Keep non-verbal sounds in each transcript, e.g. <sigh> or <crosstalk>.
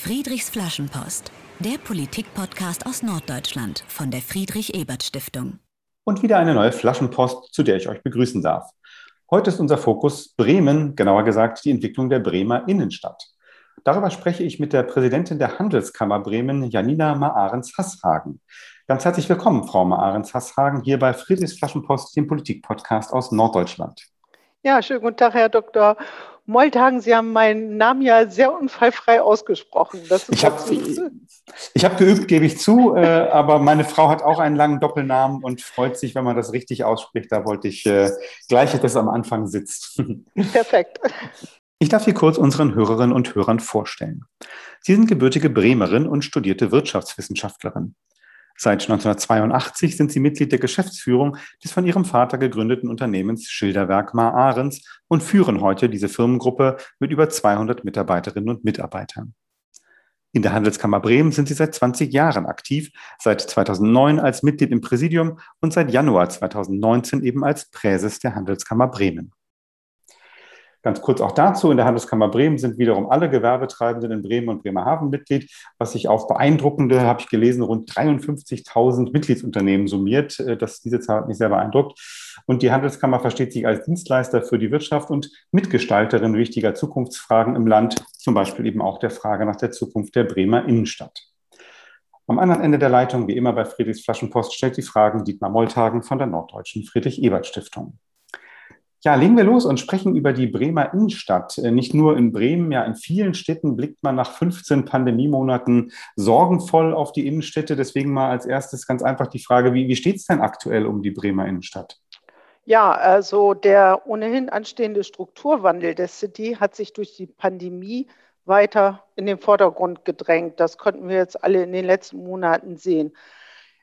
Friedrichs Flaschenpost, der Politik-Podcast aus Norddeutschland von der Friedrich-Ebert-Stiftung. Und wieder eine neue Flaschenpost, zu der ich euch begrüßen darf. Heute ist unser Fokus Bremen, genauer gesagt die Entwicklung der Bremer Innenstadt. Darüber spreche ich mit der Präsidentin der Handelskammer Bremen, Janina Maarens-Hasshagen. Ganz herzlich willkommen, Frau Maarens-Hasshagen, hier bei Friedrichs Flaschenpost, dem Politik-Podcast aus Norddeutschland. Ja, schönen guten Tag, Herr Dr. Molthagen, Sie haben meinen Namen ja sehr unfallfrei ausgesprochen. ich habe hab geübt, gebe ich zu, äh, aber meine Frau hat auch einen langen Doppelnamen und freut sich, wenn man das richtig ausspricht. Da wollte ich äh, gleich, dass es am Anfang sitzt. <laughs> Perfekt. Ich darf Sie kurz unseren Hörerinnen und Hörern vorstellen. Sie sind gebürtige Bremerin und studierte Wirtschaftswissenschaftlerin. Seit 1982 sind sie Mitglied der Geschäftsführung des von ihrem Vater gegründeten Unternehmens Schilderwerk Mar Ahrens und führen heute diese Firmengruppe mit über 200 Mitarbeiterinnen und Mitarbeitern. In der Handelskammer Bremen sind sie seit 20 Jahren aktiv, seit 2009 als Mitglied im Präsidium und seit Januar 2019 eben als Präses der Handelskammer Bremen. Ganz kurz auch dazu, in der Handelskammer Bremen sind wiederum alle Gewerbetreibenden in Bremen und Bremerhaven Mitglied, was sich auf beeindruckende, habe ich gelesen, rund 53.000 Mitgliedsunternehmen summiert. Äh, das, diese Zahl hat mich sehr beeindruckt. Und die Handelskammer versteht sich als Dienstleister für die Wirtschaft und Mitgestalterin wichtiger Zukunftsfragen im Land, zum Beispiel eben auch der Frage nach der Zukunft der Bremer Innenstadt. Am anderen Ende der Leitung, wie immer bei Friedrichs Flaschenpost, stellt die Fragen Dietmar Moltagen von der Norddeutschen Friedrich-Ebert-Stiftung. Ja, legen wir los und sprechen über die Bremer Innenstadt. Äh, nicht nur in Bremen, ja, in vielen Städten blickt man nach 15 Pandemiemonaten sorgenvoll auf die Innenstädte. Deswegen mal als erstes ganz einfach die Frage, wie, wie steht es denn aktuell um die Bremer Innenstadt? Ja, also der ohnehin anstehende Strukturwandel der City hat sich durch die Pandemie weiter in den Vordergrund gedrängt. Das konnten wir jetzt alle in den letzten Monaten sehen.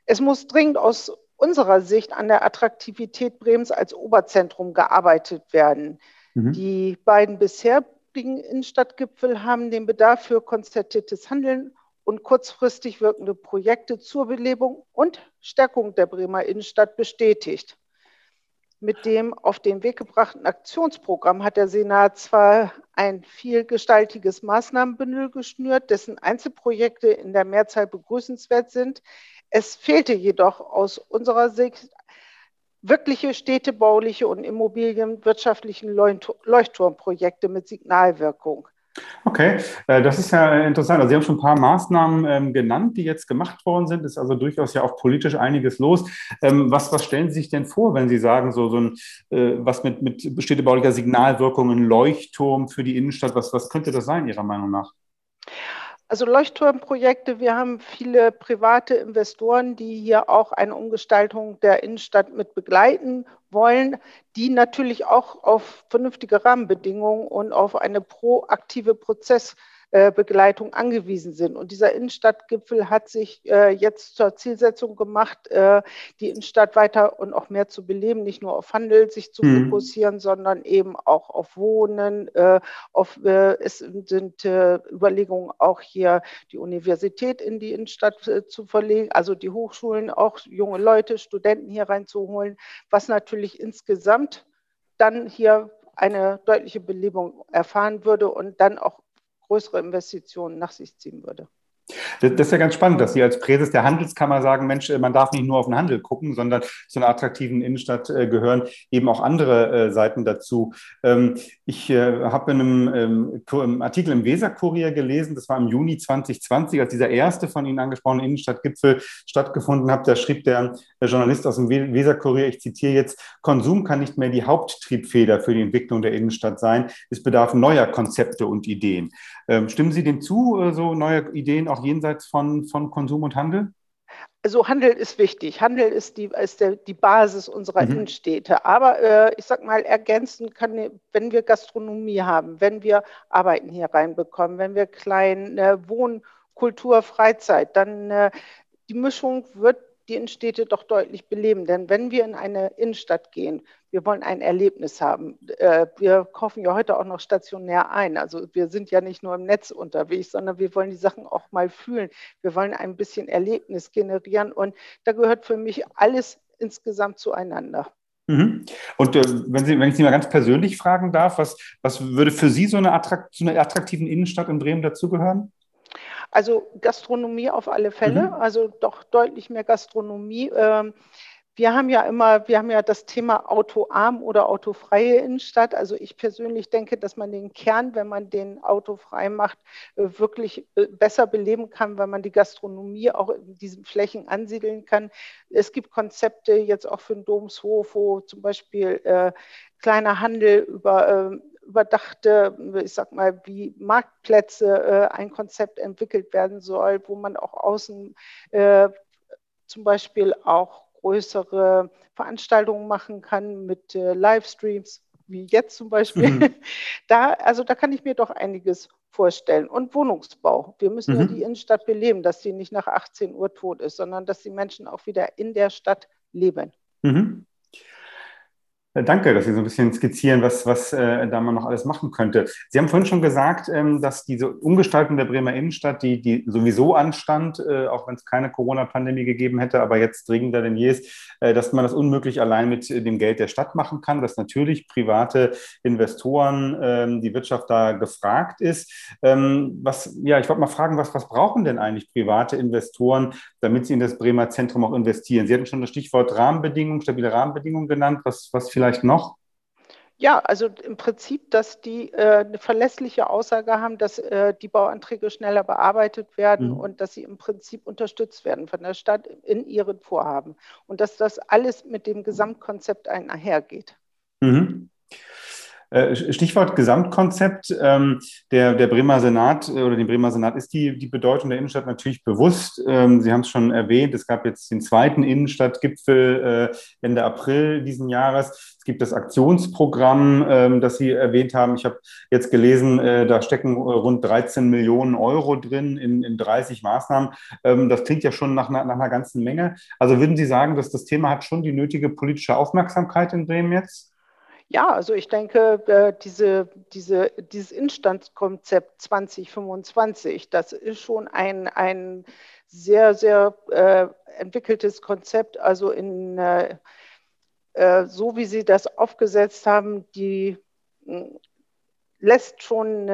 Es muss dringend aus unserer Sicht an der Attraktivität Bremens als Oberzentrum gearbeitet werden. Mhm. Die beiden bisherigen Innenstadtgipfel haben den Bedarf für konzertiertes Handeln und kurzfristig wirkende Projekte zur Belebung und Stärkung der Bremer Innenstadt bestätigt. Mit dem auf den Weg gebrachten Aktionsprogramm hat der Senat zwar ein vielgestaltiges Maßnahmenbündel geschnürt, dessen Einzelprojekte in der Mehrzahl begrüßenswert sind. Es fehlte jedoch aus unserer Sicht wirkliche städtebauliche und immobilienwirtschaftlichen Leuchtturmprojekte mit Signalwirkung. Okay, äh, das ist ja interessant. Also Sie haben schon ein paar Maßnahmen ähm, genannt, die jetzt gemacht worden sind. Es Ist also durchaus ja auch politisch einiges los. Ähm, was, was stellen Sie sich denn vor, wenn Sie sagen, so, so ein, äh, was mit, mit städtebaulicher Signalwirkung, ein Leuchtturm für die Innenstadt, was, was könnte das sein, Ihrer Meinung nach? Also Leuchtturmprojekte, wir haben viele private Investoren, die hier auch eine Umgestaltung der Innenstadt mit begleiten wollen, die natürlich auch auf vernünftige Rahmenbedingungen und auf eine proaktive Prozess Begleitung angewiesen sind. Und dieser Innenstadtgipfel hat sich äh, jetzt zur Zielsetzung gemacht, äh, die Innenstadt weiter und auch mehr zu beleben, nicht nur auf Handel sich zu mhm. fokussieren, sondern eben auch auf Wohnen. Äh, auf, äh, es sind äh, Überlegungen auch hier die Universität in die Innenstadt zu verlegen, also die Hochschulen, auch junge Leute, Studenten hier reinzuholen, was natürlich insgesamt dann hier eine deutliche Belebung erfahren würde und dann auch größere Investitionen nach sich ziehen würde. Das, ist ja ganz spannend, dass Sie als Präses der Handelskammer sagen, Mensch, man darf nicht nur auf den Handel gucken, sondern zu einer attraktiven Innenstadt äh, gehören eben auch andere äh, Seiten dazu. Ähm, ich äh, habe in einem ähm, Artikel im Weserkurier gelesen, das war im Juni 2020, als dieser erste von Ihnen angesprochene Innenstadtgipfel stattgefunden hat. Da schrieb der Journalist aus dem Weserkurier, ich zitiere jetzt, Konsum kann nicht mehr die Haupttriebfeder für die Entwicklung der Innenstadt sein. Es bedarf neuer Konzepte und Ideen. Ähm, stimmen Sie dem zu, so neue Ideen auch jenseits von, von Konsum und Handel? Also Handel ist wichtig. Handel ist die, ist der, die Basis unserer mhm. Innenstädte. Aber äh, ich sag mal, ergänzen kann, wenn wir Gastronomie haben, wenn wir Arbeiten hier reinbekommen, wenn wir klein äh, Wohn, Kultur, Freizeit, dann äh, die Mischung wird die Innenstädte doch deutlich beleben. Denn wenn wir in eine Innenstadt gehen, wir wollen ein Erlebnis haben. Äh, wir kaufen ja heute auch noch stationär ein. Also wir sind ja nicht nur im Netz unterwegs, sondern wir wollen die Sachen auch mal fühlen. Wir wollen ein bisschen Erlebnis generieren. Und da gehört für mich alles insgesamt zueinander. Mhm. Und äh, wenn, Sie, wenn ich Sie mal ganz persönlich fragen darf, was, was würde für Sie so eine, Attrakt, so eine attraktiven Innenstadt in Bremen dazugehören? Also Gastronomie auf alle Fälle, mhm. also doch deutlich mehr Gastronomie. Ähm, wir haben ja immer, wir haben ja das Thema autoarm oder autofreie Innenstadt. Also ich persönlich denke, dass man den Kern, wenn man den autofrei macht, äh, wirklich äh, besser beleben kann, weil man die Gastronomie auch in diesen Flächen ansiedeln kann. Es gibt Konzepte jetzt auch für den Domshof, wo zum Beispiel äh, kleiner Handel über äh, überdachte, ich sag mal, wie Marktplätze äh, ein Konzept entwickelt werden soll, wo man auch außen äh, zum Beispiel auch größere Veranstaltungen machen kann mit äh, Livestreams, wie jetzt zum Beispiel. Mhm. <laughs> Da, also da kann ich mir doch einiges vorstellen. Und Wohnungsbau. Wir müssen mhm. ja die Innenstadt beleben, dass sie nicht nach 18 Uhr tot ist, sondern dass die Menschen auch wieder in der Stadt leben. Mhm. Äh, danke, dass Sie so ein bisschen skizzieren, was, was äh, da man noch alles machen könnte. Sie haben vorhin schon gesagt, ähm, dass diese Umgestaltung der Bremer Innenstadt, die, die sowieso anstand, äh, auch wenn es keine Corona-Pandemie gegeben hätte, aber jetzt dringender denn je ist, äh, dass man das unmöglich allein mit dem Geld der Stadt machen kann, dass natürlich private Investoren, ähm, die Wirtschaft da gefragt ist. Ähm, was, ja, ich wollte mal fragen, was, was brauchen denn eigentlich private Investoren, damit sie in das Bremer Zentrum auch investieren? Sie hatten schon das Stichwort Rahmenbedingungen, stabile Rahmenbedingungen genannt. Was, was vielleicht vielleicht noch? Ja, also im Prinzip, dass die äh, eine verlässliche Aussage haben, dass äh, die Bauanträge schneller bearbeitet werden mhm. und dass sie im Prinzip unterstützt werden von der Stadt in ihren Vorhaben und dass das alles mit dem Gesamtkonzept einhergeht. Mhm. Äh, Stichwort Gesamtkonzept. Ähm, der, der Bremer Senat äh, oder dem Bremer Senat ist die, die Bedeutung der Innenstadt natürlich bewusst. Ähm, Sie haben es schon erwähnt, es gab jetzt den zweiten Innenstadtgipfel äh, Ende April diesen Jahres. Es gibt das Aktionsprogramm, ähm, das Sie erwähnt haben. Ich habe jetzt gelesen, da stecken rund 13 Millionen Euro drin in, in 30 Maßnahmen. Das klingt ja schon nach, nach einer ganzen Menge. Also würden Sie sagen, dass das Thema hat schon die nötige politische Aufmerksamkeit in Bremen jetzt? Ja, also ich denke, äh, diese, diese, dieses Instandskonzept 2025, das ist schon ein, ein sehr, sehr äh, entwickeltes Konzept. Also in, äh, so wie Sie das aufgesetzt haben, die lässt schon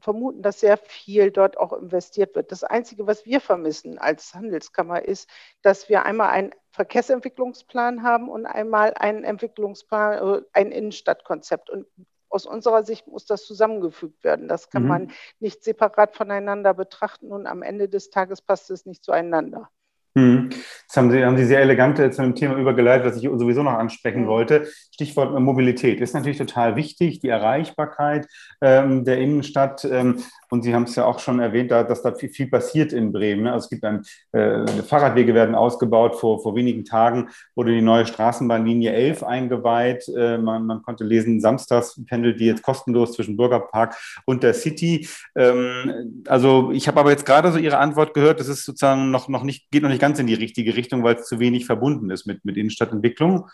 vermuten, dass sehr viel dort auch investiert wird. Das Einzige, was wir vermissen als Handelskammer, ist, dass wir einmal einen Verkehrsentwicklungsplan haben und einmal einen Entwicklungsplan, äh, ein Innenstadtkonzept. Und aus unserer Sicht muss das zusammengefügt werden. Das kann mhm. man nicht separat voneinander betrachten und am Ende des Tages passt es nicht zueinander. Hm. Das haben Sie, haben Sie sehr elegant zu einem Thema übergeleitet, das ich sowieso noch ansprechen wollte. Stichwort Mobilität ist natürlich total wichtig, die Erreichbarkeit ähm, der Innenstadt. Ähm, und Sie haben es ja auch schon erwähnt, da, dass da viel, viel passiert in Bremen. Ne? Also es gibt ein, äh, Fahrradwege werden ausgebaut. Vor, vor wenigen Tagen wurde die neue Straßenbahnlinie 11 eingeweiht. Äh, man, man konnte lesen, samstags pendelt die jetzt kostenlos zwischen Bürgerpark und der City. Ähm, also ich habe aber jetzt gerade so Ihre Antwort gehört, das ist sozusagen noch, noch nicht, geht noch nicht ganz in die richtige Richtung, weil es zu wenig verbunden ist mit, mit Innenstadtentwicklung.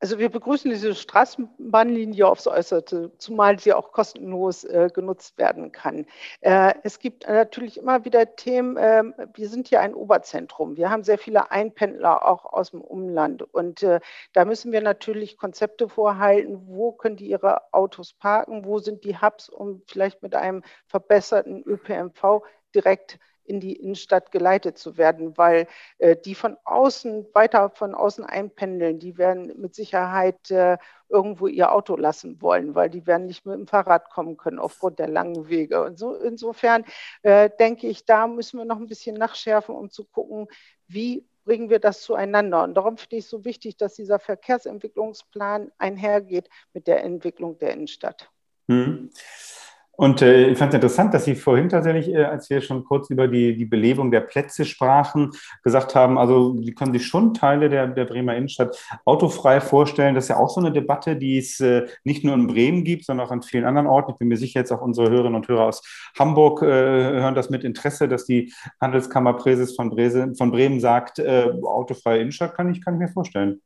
Also wir begrüßen diese Straßenbahnlinie aufs Äußerte, zumal sie auch kostenlos äh, genutzt werden kann. Äh, es gibt natürlich immer wieder Themen, äh, wir sind hier ein Oberzentrum, wir haben sehr viele Einpendler auch aus dem Umland und äh, da müssen wir natürlich Konzepte vorhalten, wo können die ihre Autos parken, wo sind die Hubs, um vielleicht mit einem verbesserten ÖPNV direkt in die Innenstadt geleitet zu werden, weil äh, die von außen, weiter von außen einpendeln, die werden mit Sicherheit äh, irgendwo ihr Auto lassen wollen, weil die werden nicht mit dem Fahrrad kommen können aufgrund der langen Wege. Und so insofern äh, denke ich, da müssen wir noch ein bisschen nachschärfen, um zu gucken, wie bringen wir das zueinander. Und darum finde ich es so wichtig, dass dieser Verkehrsentwicklungsplan einhergeht mit der Entwicklung der Innenstadt. Hm. Und äh, ich fand es interessant, dass Sie vorhin tatsächlich, äh, als wir schon kurz über die, die Belebung der Plätze sprachen, gesagt haben, also Sie können sich schon Teile der, der Bremer Innenstadt autofrei vorstellen. Das ist ja auch so eine Debatte, die es äh, nicht nur in Bremen gibt, sondern auch an vielen anderen Orten. Ich bin mir sicher, jetzt auch unsere Hörerinnen und Hörer aus Hamburg äh, hören das mit Interesse, dass die Handelskammerpräses von, von Bremen sagt, äh, autofreie Innenstadt kann ich, kann ich mir vorstellen.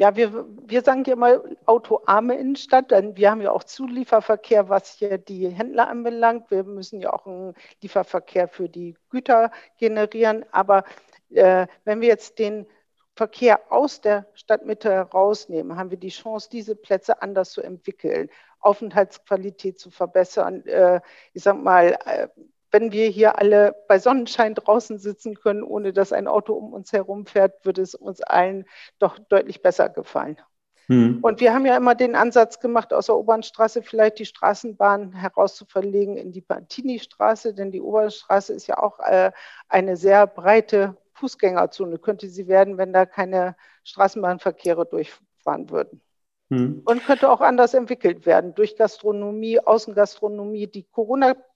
Ja, wir, wir sagen ja mal autoarme Innenstadt, denn wir haben ja auch Zulieferverkehr, was hier die Händler anbelangt. Wir müssen ja auch einen Lieferverkehr für die Güter generieren. Aber äh, wenn wir jetzt den Verkehr aus der Stadtmitte herausnehmen, haben wir die Chance, diese Plätze anders zu entwickeln, Aufenthaltsqualität zu verbessern, äh, ich sag mal, äh, wenn wir hier alle bei Sonnenschein draußen sitzen können, ohne dass ein Auto um uns herum fährt, würde es uns allen doch deutlich besser gefallen. Hm. Und wir haben ja immer den Ansatz gemacht, aus der Obernstraße vielleicht die Straßenbahn herauszuverlegen in die Pantini-Straße, denn die Obernstraße ist ja auch äh, eine sehr breite Fußgängerzone, könnte sie werden, wenn da keine Straßenbahnverkehre durchfahren würden. Hm. Und könnte auch anders entwickelt werden durch Gastronomie, Außengastronomie. Die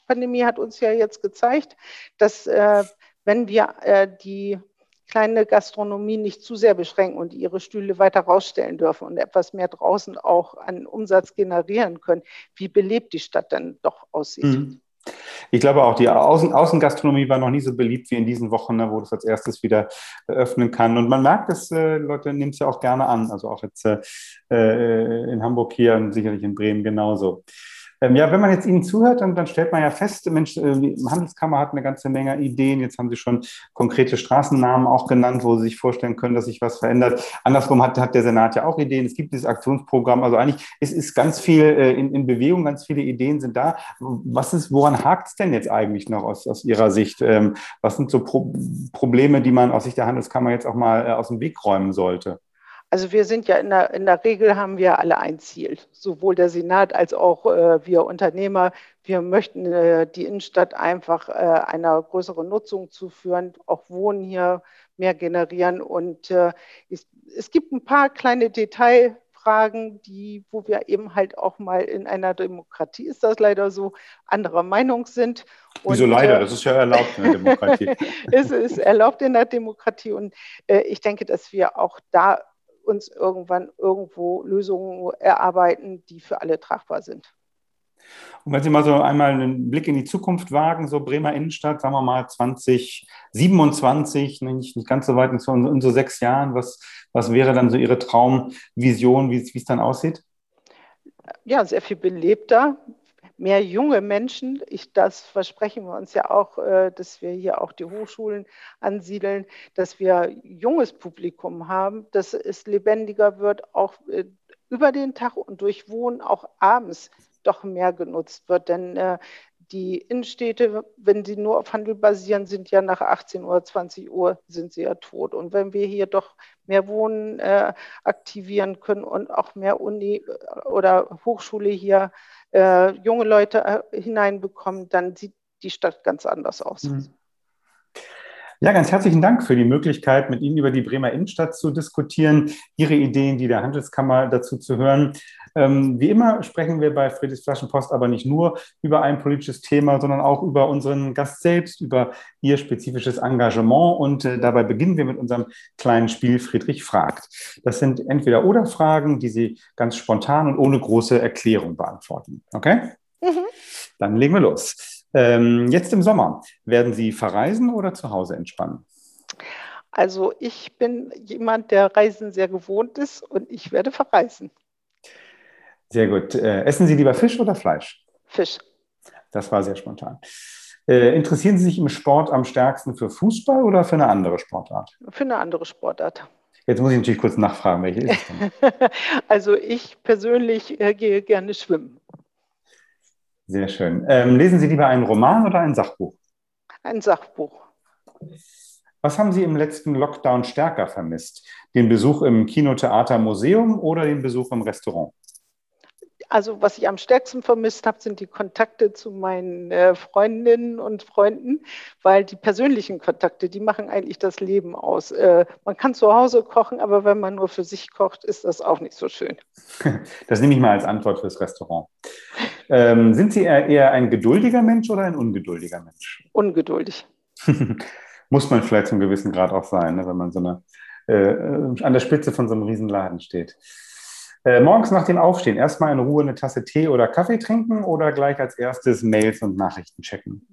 Corona-Pandemie hat uns ja jetzt gezeigt, dass äh, wenn wir äh, die kleine Gastronomie nicht zu sehr beschränken und ihre Stühle weiter rausstellen dürfen und etwas mehr draußen auch an Umsatz generieren können, wie belebt die Stadt dann doch aussieht. Mhm. Ich glaube auch, die Außen Außengastronomie war noch nie so beliebt wie in diesen Wochen, ne, wo das als erstes wieder öffnen kann. Und man merkt es, äh, Leute nehmen es ja auch gerne an. Also auch jetzt äh, äh in Hamburg hier und sicherlich in Bremen genauso. Ähm, ja, wenn man jetzt Ihnen zuhört, dann, dann stellt man ja fest, Mensch, äh, die Handelskammer hat eine ganze Menge Ideen. Jetzt haben Sie schon konkrete Straßennamen auch genannt, wo Sie sich vorstellen können, dass sich was verändert. Andersrum hat, hat der Senat ja auch Ideen. Es gibt dieses Aktionsprogramm. Also eigentlich ist, ist ganz viel äh, in, in Bewegung, ganz viele Ideen sind da. Was ist, woran hakt es denn jetzt eigentlich noch aus, aus Ihrer Sicht? Ähm, was sind so Pro Probleme, die man aus Sicht der Handelskammer jetzt auch mal äh, aus dem Weg räumen sollte? Also wir sind ja in der, in der Regel haben wir alle ein Ziel, sowohl der Senat als auch äh, wir Unternehmer. Wir möchten äh, die Innenstadt einfach äh, einer größeren Nutzung zuführen, auch Wohnen hier mehr generieren. Und äh, es, es gibt ein paar kleine Detailfragen, die, wo wir eben halt auch mal in einer Demokratie ist das leider so, anderer Meinung sind. Und, Wieso leider? Äh, das ist ja erlaubt in der Demokratie. <laughs> es ist erlaubt in der Demokratie und äh, ich denke, dass wir auch da uns irgendwann irgendwo Lösungen erarbeiten, die für alle tragbar sind. Und wenn Sie mal so einmal einen Blick in die Zukunft wagen, so Bremer Innenstadt, sagen wir mal 2027, nicht, nicht ganz so weit in so, in so sechs Jahren, was, was wäre dann so Ihre Traumvision, wie es dann aussieht? Ja, sehr viel belebter, mehr junge Menschen. Ich, das versprechen wir uns ja auch, äh, dass wir hier auch die Hochschulen ansiedeln, dass wir junges Publikum haben, dass es lebendiger wird, auch äh, über den Tag und durch Wohnen auch abends doch mehr genutzt wird. Denn äh, die Innenstädte, wenn sie nur auf Handel basieren, sind ja nach 18 Uhr, 20 Uhr sind sie ja tot. Und wenn wir hier doch mehr Wohnen äh, aktivieren können und auch mehr Uni oder Hochschule hier äh, junge Leute äh, hineinbekommen, dann sieht die Stadt ganz anders aus. Mhm. Ja, ganz herzlichen Dank für die Möglichkeit, mit Ihnen über die Bremer Innenstadt zu diskutieren, Ihre Ideen, die der Handelskammer dazu zu hören. Ähm, wie immer sprechen wir bei Friedrichs Flaschenpost aber nicht nur über ein politisches Thema, sondern auch über unseren Gast selbst, über Ihr spezifisches Engagement. Und äh, dabei beginnen wir mit unserem kleinen Spiel Friedrich fragt. Das sind entweder oder Fragen, die Sie ganz spontan und ohne große Erklärung beantworten. Okay? Mhm. Dann legen wir los. Ähm, jetzt im Sommer, werden Sie verreisen oder zu Hause entspannen? Also ich bin jemand, der Reisen sehr gewohnt ist und ich werde verreisen. Sehr gut. Äh, essen Sie lieber Fisch oder Fleisch? Fisch. Das war sehr spontan. Äh, interessieren Sie sich im Sport am stärksten für Fußball oder für eine andere Sportart? Für eine andere Sportart. Jetzt muss ich natürlich kurz nachfragen, welche ist es denn? <laughs> also ich persönlich äh, gehe gerne schwimmen. Sehr schön. Ähm, lesen Sie lieber einen Roman oder ein Sachbuch? Ein Sachbuch. Was haben Sie im letzten Lockdown stärker vermisst? Den Besuch im Kinotheater Museum oder den Besuch im Restaurant? Also was ich am stärksten vermisst habe, sind die Kontakte zu meinen äh, Freundinnen und Freunden, weil die persönlichen Kontakte, die machen eigentlich das Leben aus. Äh, man kann zu Hause kochen, aber wenn man nur für sich kocht, ist das auch nicht so schön. <laughs> Das nehme ich mal als Antwort fürs Restaurant. Ähm, sind Sie eher, ein geduldiger Mensch oder ein ungeduldiger Mensch? Ungeduldig. <laughs> Muss man vielleicht zum gewissen Grad auch sein, ne, wenn man so eine, äh, an der Spitze von so einem Riesenladen steht. Äh, morgens nach dem Aufstehen erstmal in Ruhe eine Tasse Tee oder Kaffee trinken oder gleich als erstes Mails und Nachrichten checken?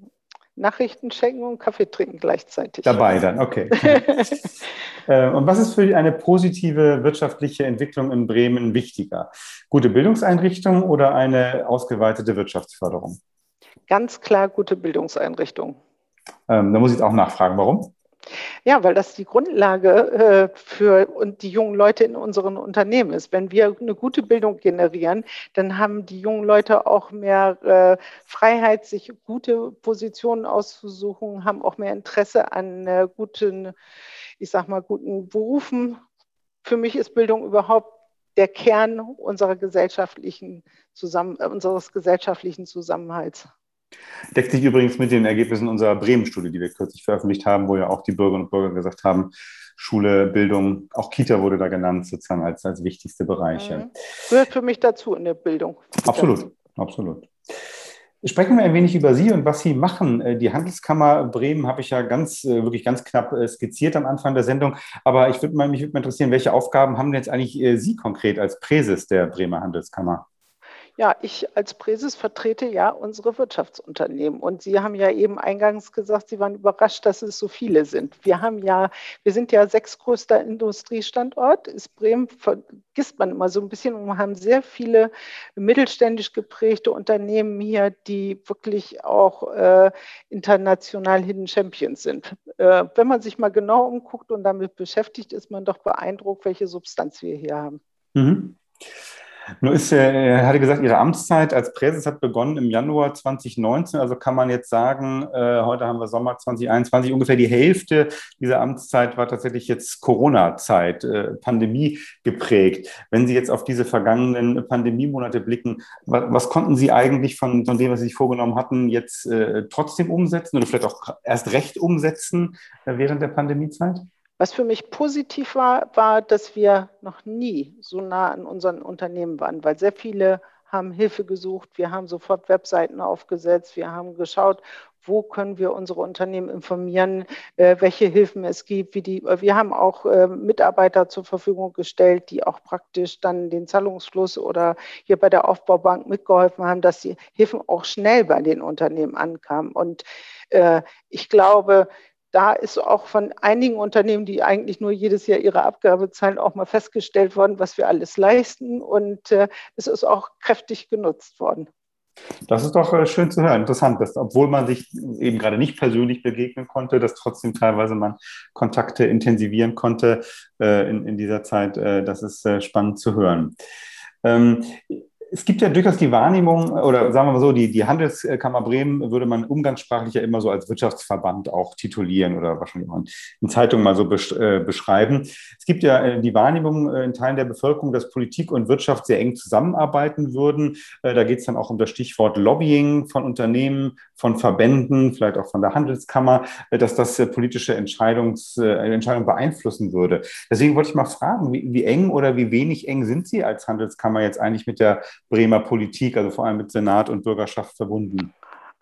Nachrichten checken und Kaffee trinken gleichzeitig. Dabei dann, okay. <laughs> äh, und was ist für eine positive wirtschaftliche Entwicklung in Bremen wichtiger? Gute Bildungseinrichtungen oder eine ausgeweitete Wirtschaftsförderung? Ganz klar gute Bildungseinrichtungen. Ähm, da muss ich auch nachfragen, warum? Ja, weil das die Grundlage äh, für die jungen Leute in unseren Unternehmen ist. Wenn wir eine gute Bildung generieren, dann haben die jungen Leute auch mehr äh, Freiheit, sich gute Positionen auszusuchen, haben auch mehr Interesse an äh, guten, ich sag mal, guten Berufen. Für mich ist Bildung überhaupt der Kern unserer gesellschaftlichen Zusammen unseres gesellschaftlichen Zusammenhalts. Deckt sich übrigens mit den Ergebnissen unserer Bremen-Studie, die wir kürzlich veröffentlicht haben, wo ja auch die Bürgerinnen und Bürger gesagt haben, Schule, Bildung, auch Kita wurde da genannt, sozusagen als, als wichtigste Bereiche. Mhm. Gehört für mich dazu in der Bildung. Absolut, absolut. Sprechen wir ein wenig über Sie und was Sie machen. Äh, die Handelskammer Bremen habe ich ja ganz, äh, wirklich ganz knapp äh, skizziert am Anfang der Sendung. Aber ich würde mal, mich würde mal interessieren, welche Aufgaben haben denn jetzt eigentlich Sie konkret als Präses der Bremer Handelskammer? Ja, ich als Präses vertrete ja unsere Wirtschaftsunternehmen. Und Sie haben ja eben eingangs gesagt, Sie waren überrascht, dass es so viele sind. Wir haben ja, wir sind ja sechstgrößter Industriestandort. Ist Bremen, vergisst man immer so ein bisschen. Und wir haben sehr viele mittelständisch geprägte Unternehmen hier, die wirklich auch äh, international Hidden Champions sind. Äh, wenn man sich mal genau umguckt und damit beschäftigt, ist man doch beeindruckt, welche Substanz wir hier haben. Mhm. Nur ist, er hatte gesagt, Ihre Amtszeit als Präses hat begonnen im Januar 2019. Also kann man jetzt sagen, äh, heute haben wir Sommer 2021, ungefähr die Hälfte dieser Amtszeit war tatsächlich jetzt Corona-Zeit, äh, Pandemie geprägt. Wenn Sie jetzt auf diese vergangenen Pandemiemonate blicken, was, konnten Sie eigentlich von, von, dem, was Sie sich vorgenommen hatten, jetzt äh, trotzdem umsetzen oder vielleicht auch erst recht umsetzen äh, während der Pandemiezeit? Was für mich positiv war, war, dass wir noch nie so nah an unseren Unternehmen waren, weil sehr viele haben Hilfe gesucht. Wir haben sofort Webseiten aufgesetzt. Wir haben geschaut, wo können wir unsere Unternehmen informieren, äh, welche Hilfen es gibt. Wie die, wir haben auch äh, Mitarbeiter zur Verfügung gestellt, die auch praktisch dann den Zahlungsfluss oder hier bei der Aufbaubank mitgeholfen haben, dass die Hilfen auch schnell bei den Unternehmen ankamen. Und äh, ich glaube, da ist auch von einigen Unternehmen, die eigentlich nur jedes Jahr ihre Abgabe zahlen, auch mal festgestellt worden, was wir alles leisten. Und äh, es ist auch kräftig genutzt worden. Das ist doch äh, schön zu hören. Interessant, dass obwohl man sich eben gerade nicht persönlich begegnen konnte, dass trotzdem teilweise man Kontakte intensivieren konnte äh, in, in dieser Zeit. Äh, das ist äh, spannend zu hören. Ähm, es gibt ja durchaus die Wahrnehmung, oder sagen wir mal so, die, die Handelskammer Bremen würde man umgangssprachlich ja immer so als Wirtschaftsverband auch titulieren oder wahrscheinlich auch in Zeitungen mal so äh, beschreiben. Es gibt ja äh, die Wahrnehmung äh, in Teilen der Bevölkerung, dass Politik und Wirtschaft sehr eng zusammenarbeiten würden. Da geht es dann auch um das Stichwort Lobbying von Unternehmen, von Verbänden, vielleicht auch von der Handelskammer, dass das politische Entscheidungs, Entscheidungen beeinflussen würde. Deswegen wollte ich mal fragen, wie, wie eng oder wie wenig eng sind Sie als Handelskammer jetzt eigentlich mit der Bremer Politik, also vor allem mit Senat und Bürgerschaft verbunden?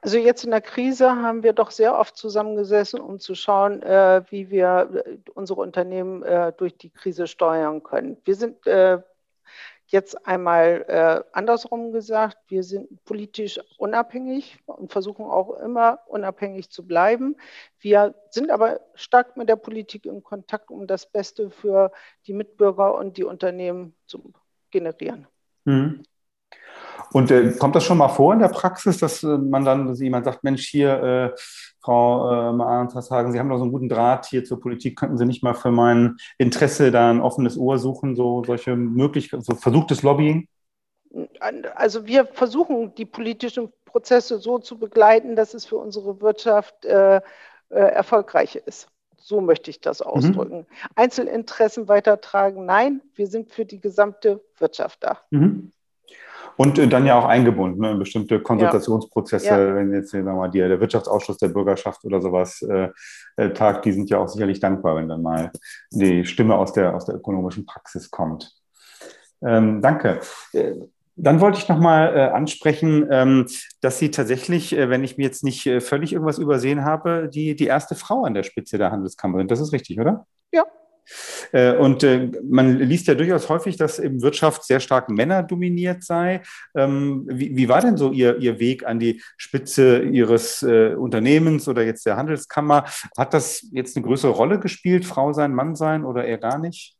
Also jetzt in der Krise haben wir doch sehr oft zusammengesessen, um zu schauen, äh, wie wir äh, unsere Unternehmen äh, durch die Krise steuern können. Wir sind äh, jetzt einmal äh, andersrum gesagt, wir sind politisch unabhängig und versuchen auch immer unabhängig zu bleiben. Wir sind aber stark mit der Politik in Kontakt, um das Beste für die Mitbürger und die Unternehmen zu generieren. Mhm. Und äh, kommt das schon mal vor in der Praxis, dass äh, man dann, dass jemand sagt, Mensch, hier, äh, Frau äh, Maarns, sagen, Sie haben doch so einen guten Draht hier zur Politik, könnten Sie nicht mal für mein Interesse da ein offenes Ohr suchen, so solche Möglichkeiten, so versuchtes Lobbying? Also wir versuchen, die politischen Prozesse so zu begleiten, dass es für unsere Wirtschaft äh, äh, erfolgreich ist. So möchte ich das mhm. ausdrücken. Mhm. Einzelinteressen weitertragen, nein, wir sind für die gesamte Wirtschaft da. Mhm. Und äh, dann ja auch eingebunden ne, in bestimmte Konsultationsprozesse, ja. wenn jetzt sagen wir mal, die, der Wirtschaftsausschuss der Bürgerschaft oder sowas äh, äh, tagt, die sind ja auch sicherlich dankbar, wenn dann mal die Stimme aus der, aus der ökonomischen Praxis kommt. Ähm, danke. Äh, dann wollte ich nochmal äh, ansprechen, ähm, dass Sie tatsächlich, äh, wenn ich mir jetzt nicht äh, völlig irgendwas übersehen habe, die, die erste Frau an der Spitze der Handelskammer sind. Das ist richtig, oder? Ja, und äh, man liest ja durchaus häufig, dass eben Wirtschaft sehr stark männerdominiert sei. Ähm, wie, wie war denn so Ihr, Ihr Weg an die Spitze Ihres äh, Unternehmens oder jetzt der Handelskammer? Hat das jetzt eine größere Rolle gespielt, Frau sein, Mann sein oder eher gar nicht?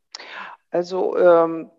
Also ähm,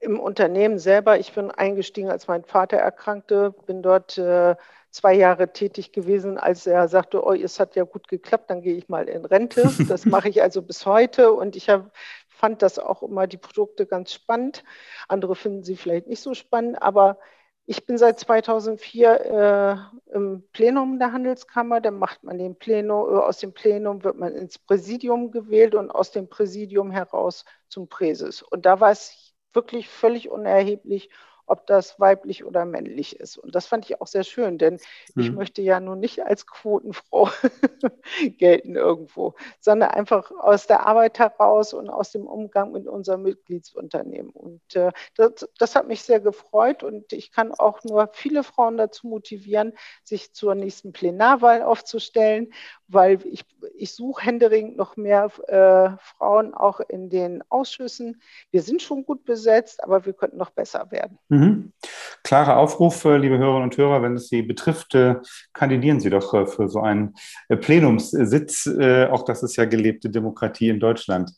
im Unternehmen selber, ich bin eingestiegen, als mein Vater erkrankte, bin dort äh, zwei Jahre tätig gewesen, als er sagte, oh, es hat ja gut geklappt, dann gehe ich mal in Rente. <laughs> Das mache ich also bis heute und ich habe fand das auch immer die Produkte ganz spannend. Andere finden sie vielleicht nicht so spannend, aber ich bin seit 2004 äh, im Plenum der Handelskammer. Dann macht man den Plenum, äh, aus dem Plenum wird man ins Präsidium gewählt und aus dem Präsidium heraus zum Präses. Und da war es wirklich völlig unerheblich, ob das weiblich oder männlich ist. Und das fand ich auch sehr schön, denn mhm. ich möchte ja nun nicht als Quotenfrau <laughs> gelten irgendwo, sondern einfach aus der Arbeit heraus und aus dem Umgang mit unserem Mitgliedsunternehmen. Und äh, das, das, hat mich sehr gefreut und ich kann auch nur viele Frauen dazu motivieren, sich zur nächsten Plenarwahl aufzustellen, weil ich, ich suche händeringend noch mehr äh, Frauen auch in den Ausschüssen. Wir sind schon gut besetzt, aber wir könnten noch besser werden. Mhm. Klarer Aufruf, äh, liebe Hörerinnen und Hörer, wenn es Sie betrifft, äh, kandidieren Sie doch äh, für so einen Plenumssitz. Auch das ist ja gelebte Demokratie in Deutschland.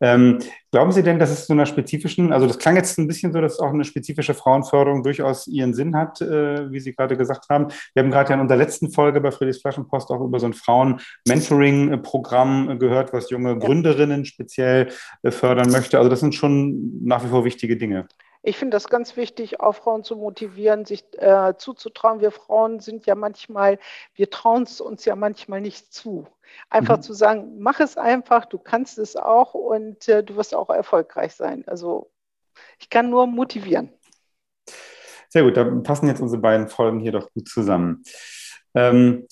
Ähm, glauben Sie denn, dass es so einer spezifischen, also das klang jetzt ein bisschen so, dass auch eine spezifische Frauenförderung durchaus ihren Sinn hat, äh, wie Sie gerade gesagt haben. Wir haben gerade ja in unserer letzten Folge bei Friedrichs Flaschenpost auch über so ein Frauen-Mentoring-Programm gehört, was junge. Gründerinnen speziell äh, fördern möchte. Also das sind schon nach wie vor wichtige Dinge. Ich finde das ganz wichtig, auch Frauen zu motivieren, sich äh, zuzutrauen. Wir Frauen sind ja manchmal, wir trauen es uns ja manchmal nicht zu. Einfach mhm. zu sagen, mach es einfach, du kannst es auch und äh, du wirst auch erfolgreich sein. Also ich kann nur motivieren. Sehr gut, da passen jetzt unsere beiden Folgen hier doch gut zusammen. Ähm,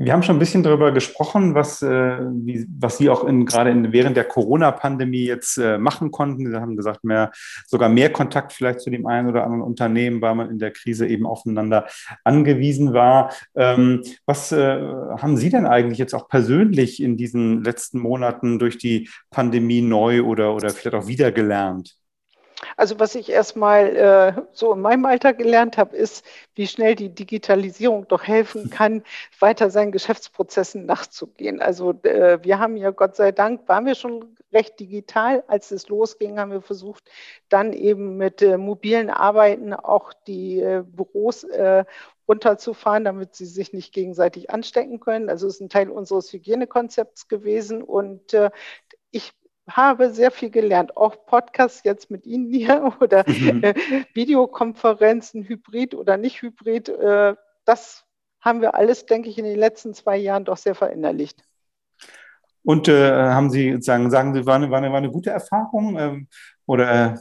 wir haben schon ein bisschen darüber gesprochen, was, äh, wie, was Sie auch in, gerade in, während der Corona-Pandemie jetzt äh, machen konnten. Sie haben gesagt, mehr, sogar mehr Kontakt vielleicht zu dem einen oder anderen Unternehmen, weil man in der Krise eben aufeinander angewiesen war. Ähm, was äh, haben Sie denn eigentlich jetzt auch persönlich in diesen letzten Monaten durch die Pandemie neu oder, oder vielleicht auch wieder gelernt? Also was ich erstmal äh, so in meinem Alter gelernt habe, ist, wie schnell die Digitalisierung doch helfen <laughs> kann, weiter seinen Geschäftsprozessen nachzugehen. Also äh, wir haben ja Gott sei Dank, waren wir schon recht digital. Als es losging, haben wir versucht, dann eben mit äh, mobilen Arbeiten auch die äh, Büros äh, runterzufahren, damit sie sich nicht gegenseitig anstecken können. Also es ist ein Teil unseres Hygienekonzepts gewesen. Und äh, ich habe sehr viel gelernt, auch Podcasts jetzt mit Ihnen hier <laughs> oder mhm. äh, Videokonferenzen, Hybrid oder nicht Hybrid. Äh, das haben wir alles, denke ich, in den letzten zwei Jahren doch sehr verinnerlicht. Und äh, haben Sie, sagen, sagen Sie, war eine, war eine, war eine gute Erfahrung? Ähm, oder,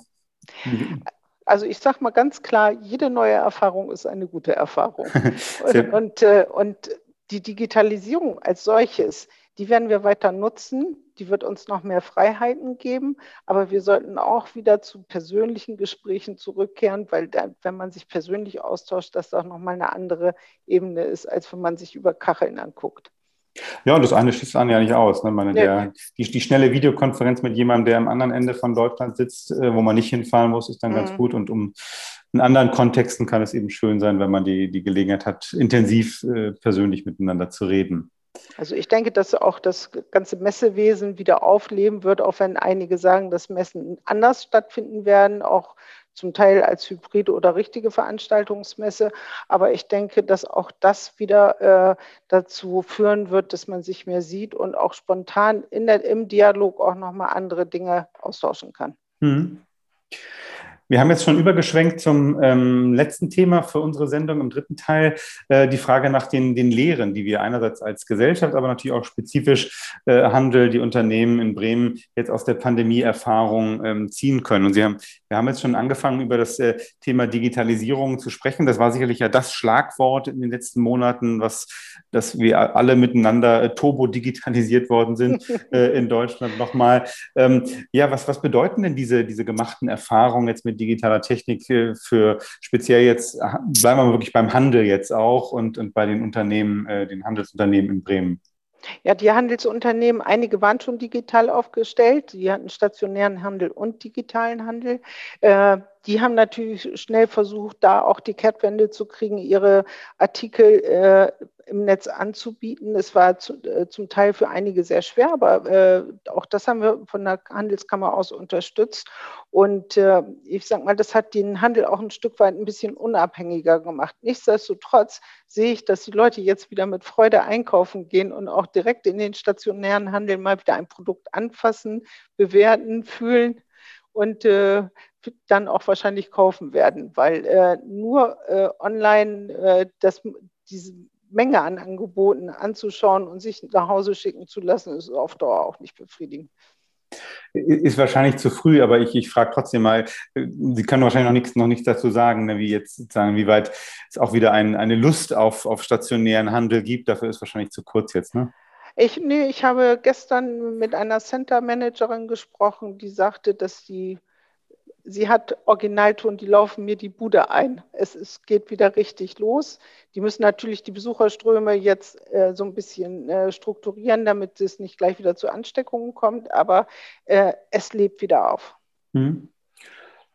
also ich sage mal ganz klar, jede neue Erfahrung ist eine gute Erfahrung. <laughs> und, und, äh, und die Digitalisierung als solches, die werden wir weiter nutzen. Die wird uns noch mehr Freiheiten geben. Aber wir sollten auch wieder zu persönlichen Gesprächen zurückkehren, weil da, wenn man sich persönlich austauscht, das auch nochmal eine andere Ebene ist, als wenn man sich über Kacheln anguckt. Ja, und das eine schließt an ja nicht aus. Ne? Meine, der, die, die, schnelle Videokonferenz mit jemandem, der am anderen Ende von Deutschland sitzt, äh, wo man nicht hinfahren muss, ist dann mhm. ganz gut. Und um in anderen Kontexten kann es eben schön sein, wenn man die, die Gelegenheit hat, intensiv äh, persönlich miteinander zu reden. Also ich denke, dass auch das ganze Messewesen wieder aufleben wird, auch wenn einige sagen, dass Messen anders stattfinden werden, auch zum Teil als Hybrid oder richtige Veranstaltungsmesse. Aber ich denke, dass auch das wieder äh, dazu führen wird, dass man sich mehr sieht und auch spontan der, im Dialog auch nochmal andere Dinge austauschen kann. Mhm. Wir haben jetzt schon übergeschwenkt zum ähm, letzten Thema für unsere Sendung im dritten Teil, äh, die Frage nach den, den Lehren, die wir einerseits als Gesellschaft, aber natürlich auch spezifisch äh, Handel, die Unternehmen in Bremen jetzt aus der Pandemie-Erfahrung ähm, ziehen können. Und Sie haben, wir haben jetzt schon angefangen, über das äh, Thema Digitalisierung zu sprechen. Das war sicherlich ja das Schlagwort in den letzten Monaten, was, dass wir alle miteinander äh, turbo-digitalisiert worden sind <laughs> äh, in Deutschland nochmal. Ähm, ja, was, was bedeuten denn diese, diese gemachten Erfahrungen jetzt mit digitaler Technik für speziell jetzt, bleiben wir wirklich beim Handel jetzt auch und, und bei den Unternehmen, äh, den Handelsunternehmen in Bremen? Ja, die Handelsunternehmen, einige waren schon digital aufgestellt. Die hatten stationären Handel und digitalen Handel. Äh, die haben natürlich schnell versucht, da auch die Kehrtwende zu kriegen, ihre Artikel äh, im Netz anzubieten. Es war zu, äh, zum Teil für einige sehr schwer, aber äh, auch das haben wir von der Handelskammer aus unterstützt. Und äh, ich sage mal, das hat den Handel auch ein Stück weit ein bisschen unabhängiger gemacht. Nichtsdestotrotz sehe ich, dass die Leute jetzt wieder mit Freude einkaufen gehen und auch direkt in den stationären Handel mal wieder ein Produkt anfassen, bewerten, fühlen und äh, dann auch wahrscheinlich kaufen werden, weil äh, nur äh, online äh, das, diese Menge an Angeboten anzuschauen und sich nach Hause schicken zu lassen, ist auf Dauer auch nicht befriedigend. Ist wahrscheinlich zu früh, aber ich, ich frage trotzdem mal, äh, Sie können wahrscheinlich noch nichts, noch nichts dazu sagen, ne, wie jetzt sagen, wie weit es auch wieder ein, eine Lust auf, auf stationären Handel gibt. Dafür ist wahrscheinlich zu kurz jetzt, ne? Ich, nee, ich habe gestern mit einer Center Managerin gesprochen, die sagte, dass die sie hat Originalton, die laufen mir die Bude ein. Es, es geht wieder richtig los. Die müssen natürlich die Besucherströme jetzt äh, so ein bisschen äh, strukturieren, damit es nicht gleich wieder zu Ansteckungen kommt, aber äh, es lebt wieder auf. Mhm.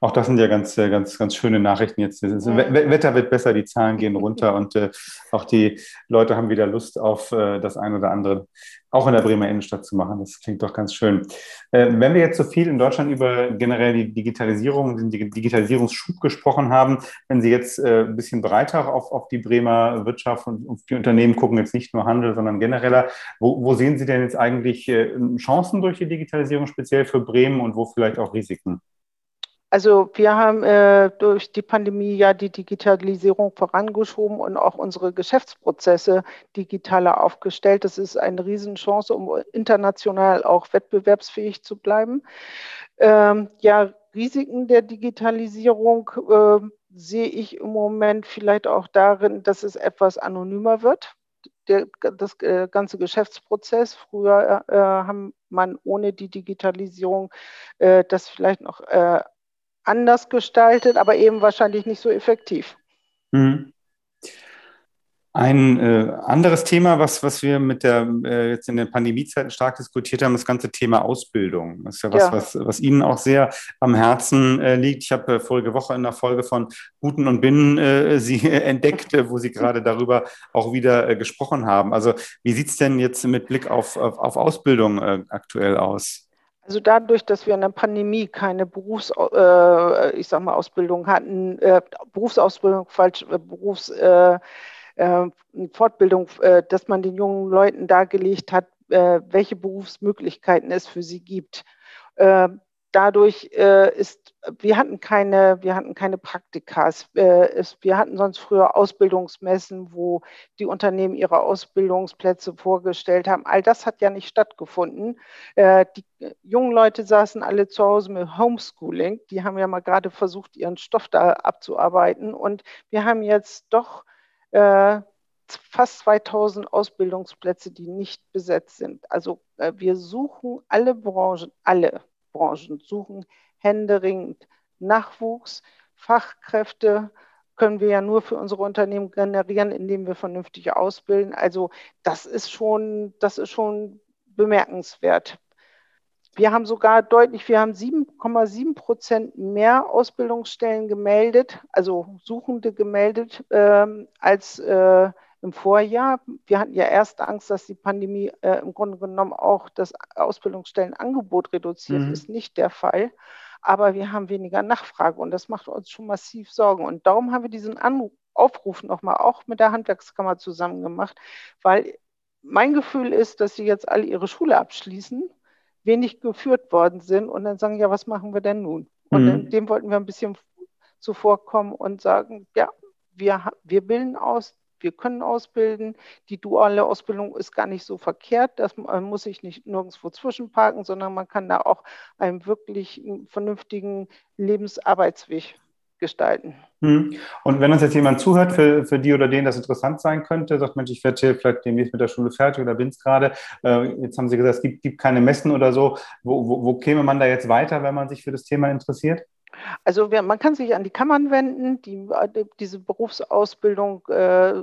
Auch das sind ja ganz, äh, ganz, ganz schöne Nachrichten jetzt. Das. Wetter wird besser, die Zahlen gehen runter <laughs> und äh, auch die Leute haben wieder Lust auf äh, das ein oder andere, auch in der Bremer Innenstadt zu machen. Das klingt doch ganz schön. Äh, wenn wir jetzt so viel in Deutschland über generell die Digitalisierung, den Digitalisierungsschub gesprochen haben, wenn Sie jetzt äh, ein bisschen breiter auf, auf die Bremer Wirtschaft und auf die Unternehmen gucken, jetzt nicht nur Handel, sondern genereller, wo, wo sehen Sie denn jetzt eigentlich äh, Chancen durch die Digitalisierung speziell für Bremen und wo vielleicht auch Risiken? Also wir haben äh, durch die Pandemie ja die Digitalisierung vorangeschoben und auch unsere Geschäftsprozesse digitaler aufgestellt. Das ist eine Riesenchance, um international auch wettbewerbsfähig zu bleiben. Ähm, ja, Risiken der Digitalisierung äh, sehe ich im Moment vielleicht auch darin, dass es etwas anonymer wird. Der, das äh, ganze Geschäftsprozess. Früher äh, haben man ohne die Digitalisierung äh, das vielleicht noch äh, anders gestaltet, aber eben wahrscheinlich nicht so effektiv. Mhm. Ein äh, anderes Thema, was, was wir mit der äh, jetzt in den Pandemiezeiten stark diskutiert haben, das ganze Thema Ausbildung. Das ist ja was, ja. was, was Ihnen auch sehr am Herzen äh, liegt. Ich habe äh, vorige Woche in der Folge von Guten und Binnen äh, Sie <laughs> entdeckt, wo Sie gerade darüber auch wieder äh, gesprochen haben. Also wie sieht es denn jetzt mit Blick auf, auf, auf Ausbildung aktuell aus? Also dadurch, dass wir in der Pandemie keine Berufs, äh, ich sag mal, Ausbildung hatten, äh, Berufsausbildung, falsch, äh, Berufs, äh, äh, Fortbildung, äh, dass man den jungen Leuten dargelegt hat, welche Berufsmöglichkeiten es für sie gibt dadurch äh, ist, wir hatten keine, wir hatten keine Praktikas. Äh, es, wir hatten sonst früher Ausbildungsmessen, wo die Unternehmen ihre Ausbildungsplätze vorgestellt haben. All das hat ja nicht stattgefunden. Äh, die jungen Leute saßen alle zu Hause mit Homeschooling. Die haben ja mal gerade versucht, ihren Stoff da abzuarbeiten. Und wir haben jetzt doch äh, fast 2000 Ausbildungsplätze, die nicht besetzt sind. Also äh, wir suchen alle Branchen, alle Branchen suchen händeringend Nachwuchs, Fachkräfte können wir ja nur für unsere Unternehmen generieren, indem wir vernünftig ausbilden. Also das ist schon, das ist schon bemerkenswert. Wir haben sogar deutlich, wir haben 7,7 Prozent mehr Ausbildungsstellen gemeldet, also Suchende gemeldet, ähm, als äh, im Vorjahr. Wir hatten ja erst Angst, dass die Pandemie äh, im Grunde genommen auch das Ausbildungsstellenangebot reduziert. Mhm. Ist nicht der Fall. Aber wir haben weniger Nachfrage und das macht uns schon massiv Sorgen. Und darum haben wir diesen Anruf, Aufruf nochmal auch mit der Handwerkskammer zusammen gemacht, weil mein Gefühl ist, dass sie jetzt alle ihre Schule abschließen, wenig geführt worden sind und dann sagen, ja, was machen wir denn nun? Und mhm. dem wollten wir ein bisschen zuvorkommen und sagen, ja, wir, wir bilden aus, wir können ausbilden. Die duale Ausbildung ist gar nicht so verkehrt. Das man muss sich nicht nirgendwo zwischenparken, sondern man kann da auch einen wirklich vernünftigen Lebensarbeitsweg gestalten. Hm. Und wenn uns jetzt jemand zuhört, für, für die oder den das interessant sein könnte, sagt Mensch, ich werde hier vielleicht demnächst mit der Schule fertig oder bin es gerade. Äh, jetzt haben Sie gesagt, es gibt, gibt keine Messen oder so. Wo, wo, wo käme man da jetzt weiter, wenn man sich für das Thema interessiert? Also man kann sich an die Kammern wenden, die diese Berufsausbildung äh,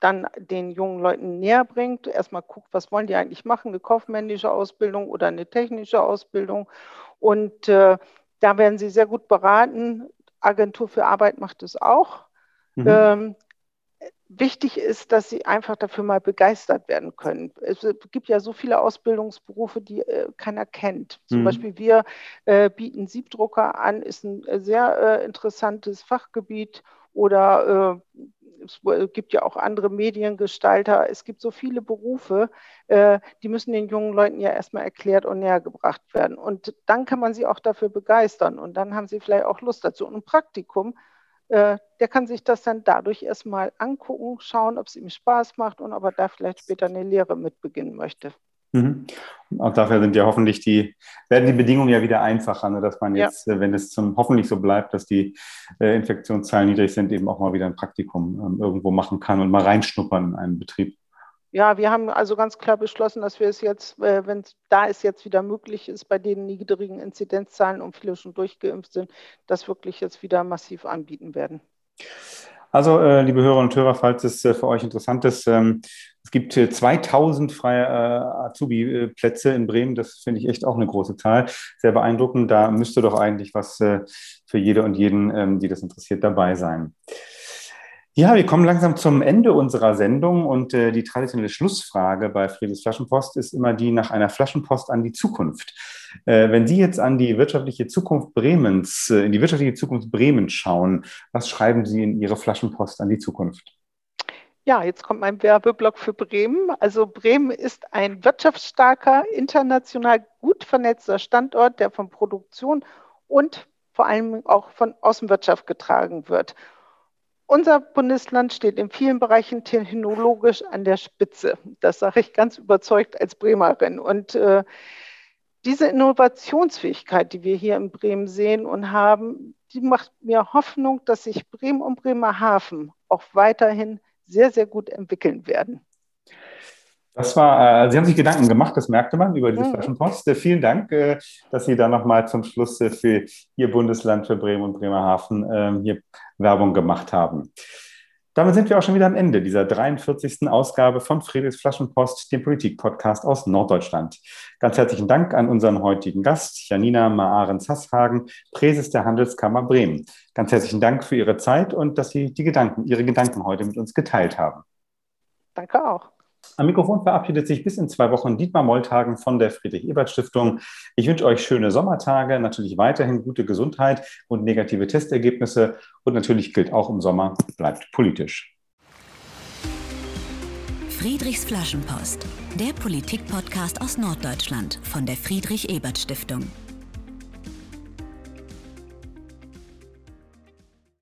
dann den jungen Leuten näher bringt. Erstmal guckt, was wollen die eigentlich machen, eine kaufmännische Ausbildung oder eine technische Ausbildung. Und äh, da werden sie sehr gut beraten. Agentur für Arbeit macht es auch. Mhm. Ähm, wichtig ist, dass sie einfach dafür mal begeistert werden können. Es gibt ja so viele Ausbildungsberufe, die äh, keiner kennt. Zum mhm. Beispiel wir äh, bieten Siebdrucker an, ist ein äh, sehr äh, interessantes Fachgebiet oder äh, es gibt ja auch andere Mediengestalter. Es gibt so viele Berufe, äh, die müssen den jungen Leuten ja erstmal erklärt und näher gebracht werden. Und dann kann man sie auch dafür begeistern und dann haben sie vielleicht auch Lust dazu. Und ein Praktikum äh, der kann sich das dann dadurch erstmal angucken, schauen, ob es ihm Spaß macht und ob er da vielleicht später eine Lehre mit beginnen möchte. Mhm. Auch dafür sind ja hoffentlich die, werden die Bedingungen ja wieder einfacher, ne, dass man jetzt, ja. Äh, wenn es zum hoffentlich so bleibt, dass die äh, Infektionszahlen niedrig sind, eben auch mal wieder ein Praktikum ähm, irgendwo machen kann und mal reinschnuppern in einen Betrieb. Ja, wir haben also ganz klar beschlossen, dass wir es jetzt, äh, wenn es da es jetzt wieder möglich ist, bei den niedrigen Inzidenzzahlen und viele schon durchgeimpft sind, das wirklich jetzt wieder massiv anbieten werden. Also, äh, liebe Hörer und Hörer, falls es äh, für euch interessant ist, ähm, es gibt 2000 freie Azubi-Plätze in Bremen. Das finde ich echt auch eine große Zahl. Sehr beeindruckend. Da müsste doch eigentlich was für jede und jeden, ähm, die das interessiert, dabei sein. Ja, wir kommen langsam zum Ende unserer Sendung und äh, die traditionelle Schlussfrage bei Friedrichs Flaschenpost ist immer die nach einer Flaschenpost an die Zukunft. Äh, wenn Sie jetzt an die wirtschaftliche Zukunft Bremens, äh, in die wirtschaftliche Zukunft Bremens schauen, was schreiben Sie in Ihre Flaschenpost an die Zukunft? Ja, jetzt kommt mein Werbeblock für Bremen. Also Bremen ist ein wirtschaftsstarker, international gut vernetzter Standort, der von Produktion und vor allem auch von Außenwirtschaft getragen wird. Unser Bundesland steht in vielen Bereichen technologisch an der Spitze. Das sage ich ganz überzeugt als Bremerin. Und äh, diese Innovationsfähigkeit, die wir hier in Bremen sehen und haben, die macht mir Hoffnung, dass sich Bremen und Bremerhaven auch weiterhin sehr, sehr gut entwickeln werden. Das war, äh, Sie haben sich Gedanken gemacht, das merkte man über diese mhm. Flaschenpost. Äh, vielen Dank, äh, dass Sie da nochmal zum Schluss äh, für Ihr Bundesland, für Bremen und Bremerhaven ähm, hier Werbung gemacht haben. Damit sind wir auch schon wieder am Ende dieser 43. Ausgabe von Friedrichs Flaschenpost, dem Politik-Podcast aus Norddeutschland. Ganz herzlichen Dank an unseren heutigen Gast, Janina Maaren-Sasshagen, Präses der Handelskammer Bremen. Ganz herzlichen Dank für Ihre Zeit und dass Sie die Gedanken, Ihre Gedanken heute mit uns geteilt haben. Danke auch. Am Mikrofon verabschiedet sich bis in zwei Wochen Dietmar Molltagen von der Friedrich-Ebert-Stiftung. Ich wünsche euch schöne Sommertage, natürlich weiterhin gute Gesundheit und negative Testergebnisse. Und natürlich gilt auch im Sommer, bleibt politisch. Friedrichs Flaschenpost, der Politik-Podcast aus Norddeutschland von der Friedrich-Ebert-Stiftung.